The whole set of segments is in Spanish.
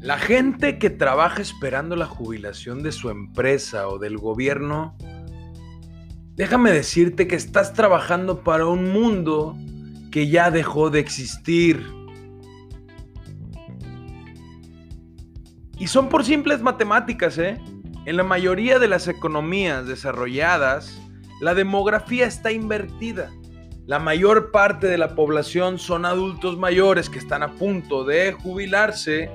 La gente que trabaja esperando la jubilación de su empresa o del gobierno, déjame decirte que estás trabajando para un mundo que ya dejó de existir. Y son por simples matemáticas, ¿eh? En la mayoría de las economías desarrolladas, la demografía está invertida. La mayor parte de la población son adultos mayores que están a punto de jubilarse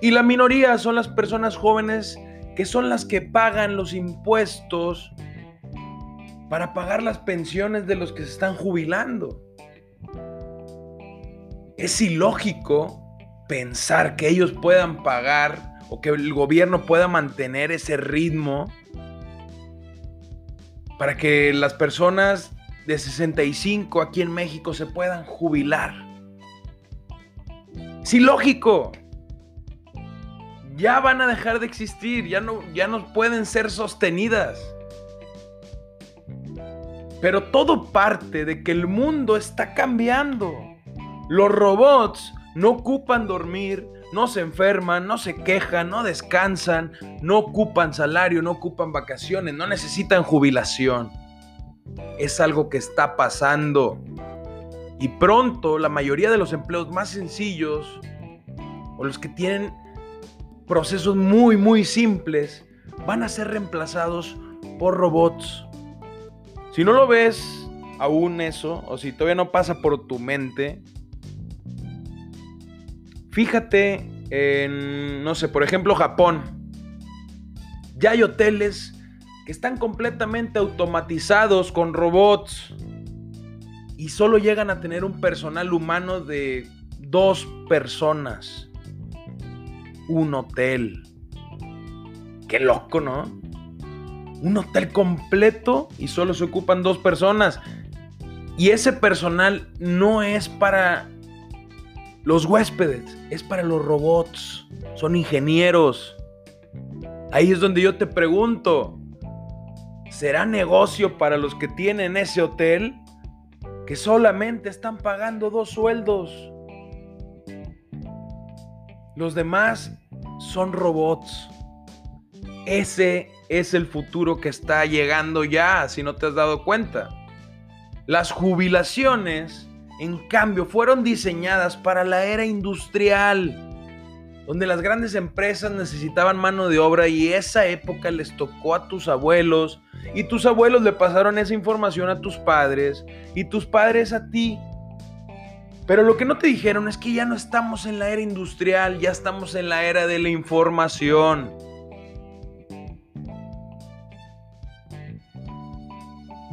y la minoría son las personas jóvenes que son las que pagan los impuestos para pagar las pensiones de los que se están jubilando. Es ilógico pensar que ellos puedan pagar o que el gobierno pueda mantener ese ritmo para que las personas de 65 aquí en México se puedan jubilar. Es ilógico ya van a dejar de existir, ya no, ya no pueden ser sostenidas. Pero todo parte de que el mundo está cambiando. Los robots no ocupan dormir, no se enferman, no se quejan, no descansan, no ocupan salario, no ocupan vacaciones, no necesitan jubilación. Es algo que está pasando. Y pronto la mayoría de los empleos más sencillos o los que tienen procesos muy, muy simples van a ser reemplazados por robots. Si no lo ves aún eso, o si todavía no pasa por tu mente, fíjate en, no sé, por ejemplo, Japón. Ya hay hoteles que están completamente automatizados con robots y solo llegan a tener un personal humano de dos personas un hotel. Qué loco, ¿no? Un hotel completo y solo se ocupan dos personas. Y ese personal no es para los huéspedes, es para los robots. Son ingenieros. Ahí es donde yo te pregunto, ¿será negocio para los que tienen ese hotel que solamente están pagando dos sueldos? Los demás son robots. Ese es el futuro que está llegando ya, si no te has dado cuenta. Las jubilaciones, en cambio, fueron diseñadas para la era industrial, donde las grandes empresas necesitaban mano de obra y esa época les tocó a tus abuelos y tus abuelos le pasaron esa información a tus padres y tus padres a ti. Pero lo que no te dijeron es que ya no estamos en la era industrial, ya estamos en la era de la información.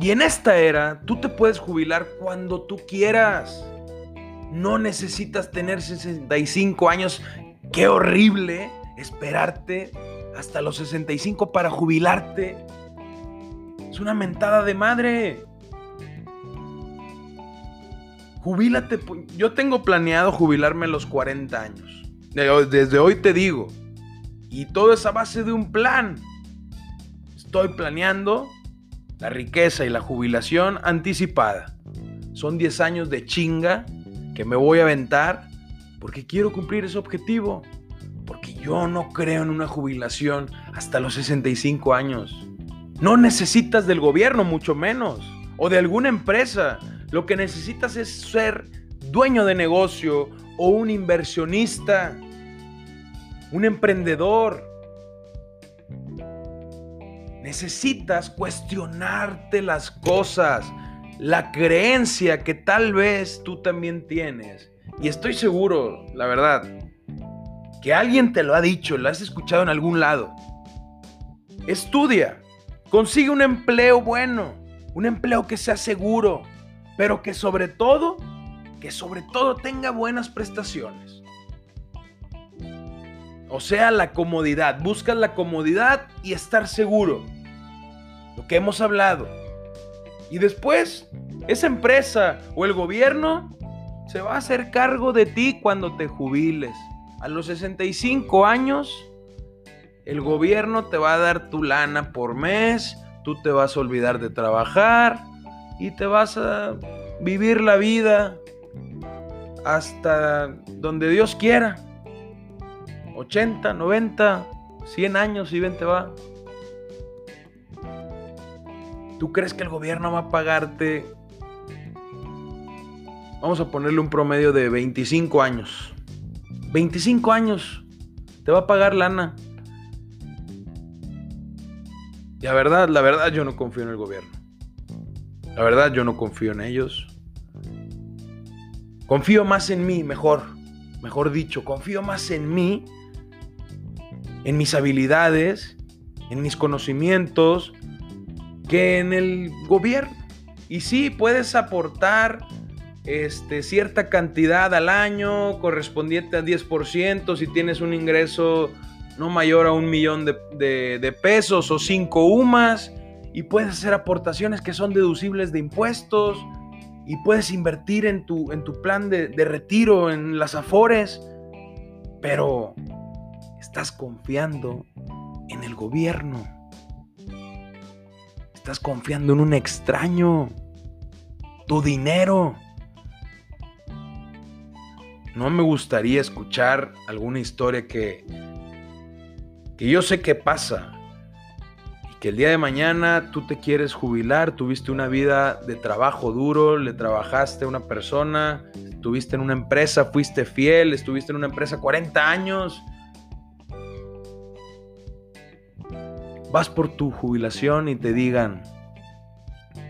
Y en esta era, tú te puedes jubilar cuando tú quieras. No necesitas tener 65 años. Qué horrible esperarte hasta los 65 para jubilarte. Es una mentada de madre. Jubílate. Yo tengo planeado jubilarme a los 40 años. Desde hoy te digo. Y todo es a base de un plan. Estoy planeando la riqueza y la jubilación anticipada. Son 10 años de chinga que me voy a aventar porque quiero cumplir ese objetivo. Porque yo no creo en una jubilación hasta los 65 años. No necesitas del gobierno, mucho menos. O de alguna empresa. Lo que necesitas es ser dueño de negocio o un inversionista, un emprendedor. Necesitas cuestionarte las cosas, la creencia que tal vez tú también tienes. Y estoy seguro, la verdad, que alguien te lo ha dicho, lo has escuchado en algún lado. Estudia, consigue un empleo bueno, un empleo que sea seguro, pero que sobre todo, que sobre todo tenga buenas prestaciones. O sea, la comodidad. Buscas la comodidad y estar seguro. Lo que hemos hablado. Y después, esa empresa o el gobierno se va a hacer cargo de ti cuando te jubiles. A los 65 años, el gobierno te va a dar tu lana por mes, tú te vas a olvidar de trabajar y te vas a vivir la vida hasta donde Dios quiera. 80, 90, 100 años y ven te va. ¿Tú crees que el gobierno va a pagarte? Vamos a ponerle un promedio de 25 años. 25 años. Te va a pagar lana. La verdad, la verdad yo no confío en el gobierno. La verdad yo no confío en ellos. Confío más en mí, mejor. Mejor dicho, confío más en mí, en mis habilidades, en mis conocimientos, que en el gobierno. Y sí, puedes aportar este, cierta cantidad al año correspondiente al 10% si tienes un ingreso no mayor a un millón de, pesos o cinco UMAS y puedes hacer aportaciones que son deducibles de impuestos y puedes invertir en tu, en tu plan de, de retiro en las afores, pero estás confiando en el gobierno. Estás confiando en un extraño. Tu dinero. No me gustaría escuchar alguna historia que, que yo sé que pasa. Que el día de mañana tú te quieres jubilar, tuviste una vida de trabajo duro, le trabajaste a una persona, estuviste en una empresa, fuiste fiel, estuviste en una empresa 40 años. Vas por tu jubilación y te digan,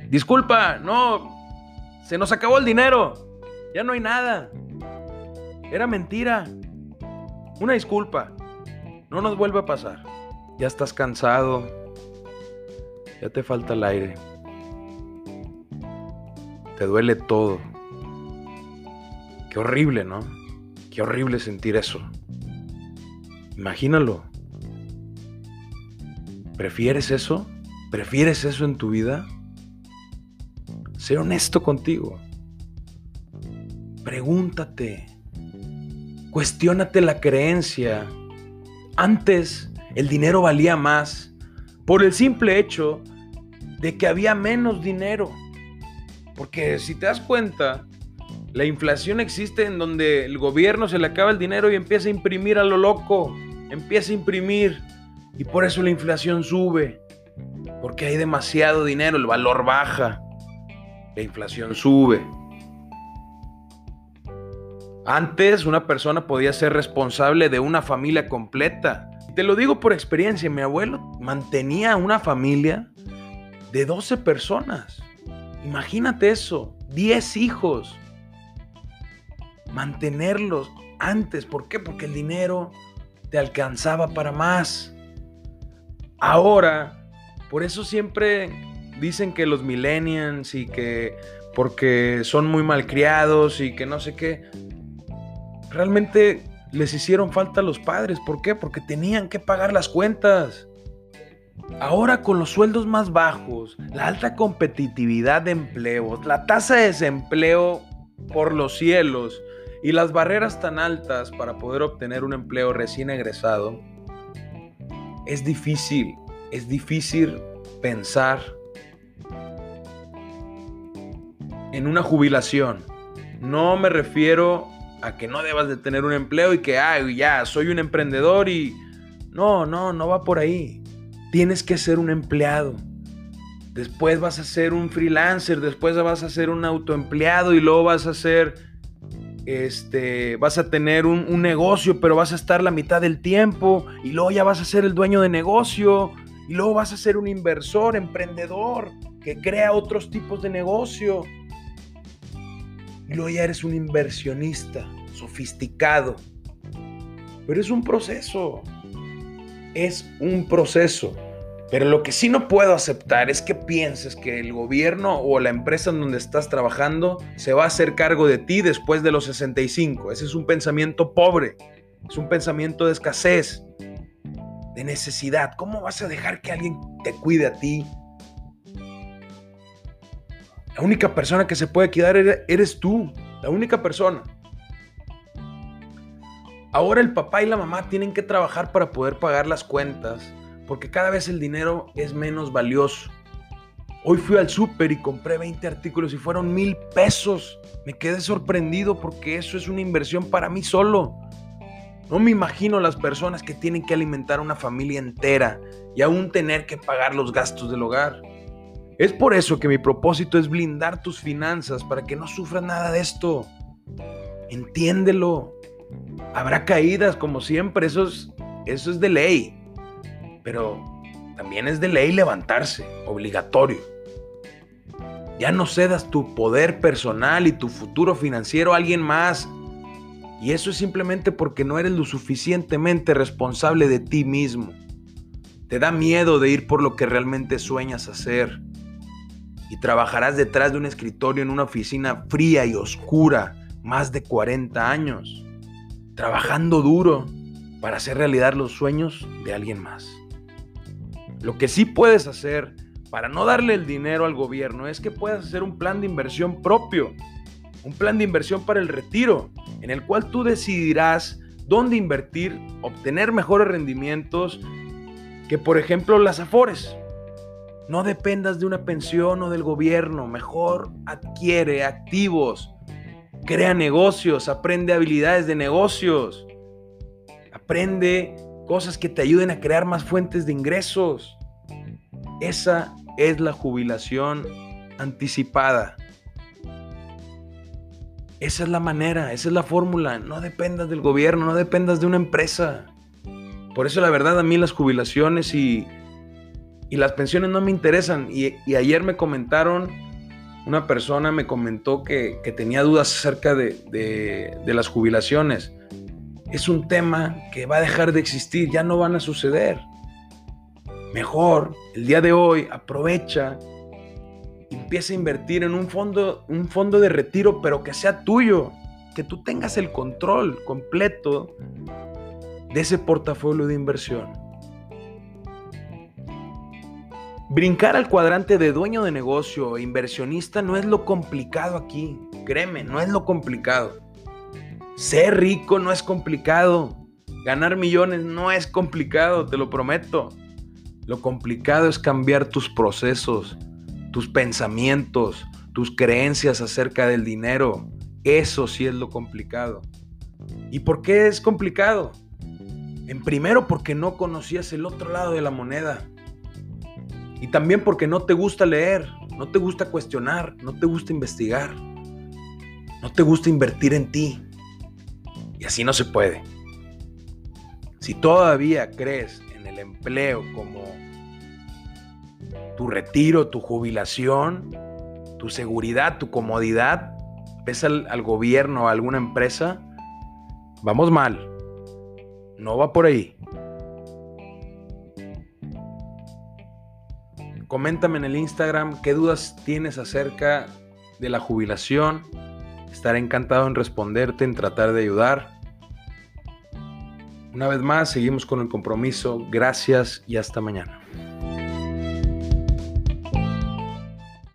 disculpa, no, se nos acabó el dinero, ya no hay nada, era mentira, una disculpa, no nos vuelve a pasar, ya estás cansado, ya te falta el aire, te duele todo, qué horrible, ¿no? Qué horrible sentir eso. Imagínalo. ¿Prefieres eso? ¿Prefieres eso en tu vida? Sé honesto contigo. Pregúntate. Cuestiónate la creencia. Antes el dinero valía más por el simple hecho de que había menos dinero. Porque si te das cuenta, la inflación existe en donde el gobierno se le acaba el dinero y empieza a imprimir a lo loco. Empieza a imprimir y por eso la inflación sube. Porque hay demasiado dinero, el valor baja. La inflación sube. Antes una persona podía ser responsable de una familia completa. Te lo digo por experiencia, mi abuelo mantenía una familia de 12 personas. Imagínate eso, 10 hijos. Mantenerlos antes, ¿por qué? Porque el dinero te alcanzaba para más. Ahora, por eso siempre dicen que los millennials y que porque son muy malcriados y que no sé qué, realmente les hicieron falta a los padres. ¿Por qué? Porque tenían que pagar las cuentas. Ahora con los sueldos más bajos, la alta competitividad de empleos, la tasa de desempleo por los cielos y las barreras tan altas para poder obtener un empleo recién egresado, es difícil, es difícil pensar en una jubilación. No me refiero a que no debas de tener un empleo y que, ay, ya, soy un emprendedor y... No, no, no va por ahí. Tienes que ser un empleado. Después vas a ser un freelancer, después vas a ser un autoempleado y luego vas a ser este, vas a tener un, negocio, pero vas a estar la mitad del tiempo y luego ya vas a ser el dueño de negocio y luego vas a ser un inversor, emprendedor que crea otros tipos de negocio. Y luego ya eres un inversionista sofisticado. Pero es un proceso. Es un proceso. Pero lo que sí no puedo aceptar es que pienses que el gobierno o la empresa en donde estás trabajando se va a hacer cargo de ti después de los 65. Ese es un pensamiento pobre, es un pensamiento de escasez, de necesidad. ¿Cómo vas a dejar que alguien te cuide a ti? La única persona que se puede cuidar eres tú, la única persona. Ahora el papá y la mamá tienen que trabajar para poder pagar las cuentas porque cada vez el dinero es menos valioso. Hoy fui al súper y compré 20 artículos y fueron mil pesos. Me quedé sorprendido porque eso es una inversión para mí solo. No me imagino las personas que tienen que alimentar a una familia entera y aún tener que pagar los gastos del hogar. Es por eso que mi propósito es blindar tus finanzas para que no sufras nada de esto. Entiéndelo. Habrá caídas como siempre, eso es, eso es de ley. Pero también es de ley levantarse, obligatorio. Ya no cedas tu poder personal y tu futuro financiero a alguien más. Y eso es simplemente porque no eres lo suficientemente responsable de ti mismo. Te da miedo de ir por lo que realmente sueñas hacer. Y trabajarás detrás de un escritorio en una oficina fría y oscura más de 40 años. Trabajando duro para hacer realidad los sueños de alguien más. Lo que sí puedes hacer para no darle el dinero al gobierno es que puedas hacer un plan de inversión propio, un plan de inversión para el retiro, en el cual tú decidirás dónde invertir, obtener mejores rendimientos que por ejemplo las afores. No dependas de una pensión o del gobierno, mejor adquiere activos, crea negocios, aprende habilidades de negocios, aprende cosas que te ayuden a crear más fuentes de ingresos. Esa es la jubilación anticipada. Esa es la manera, esa es la fórmula. No dependas del gobierno, no dependas de una empresa. Por eso la verdad a mí las jubilaciones y, las pensiones no me interesan. Y, ayer me comentaron, una persona me comentó que, tenía dudas acerca de las jubilaciones. Es un tema que va a dejar de existir, ya no van a suceder. Mejor, el día de hoy, aprovecha, empieza a invertir en un fondo, un fondo de retiro, pero que sea tuyo, que tú tengas el control completo de ese portafolio de inversión. Brincar al cuadrante de dueño de negocio e inversionista no es lo complicado aquí. Créeme, no es lo complicado. Ser rico no es complicado. Ganar millones no es complicado, te lo prometo. Lo complicado es cambiar tus procesos, tus pensamientos, tus creencias acerca del dinero. Eso sí es lo complicado. ¿Y por qué es complicado? En primero porque no conocías el otro lado de la moneda. Y también porque no te gusta leer, no te gusta cuestionar, no te gusta investigar, no te gusta invertir en ti. Y así no se puede. Si todavía crees en el empleo como tu retiro, tu jubilación, tu seguridad, tu comodidad, ves al, al gobierno, a alguna empresa, vamos mal. No va por ahí. Coméntame en el Instagram qué dudas tienes acerca de la jubilación. Estaré encantado en responderte, en tratar de ayudar. Una vez más, seguimos con el compromiso. Gracias y hasta mañana.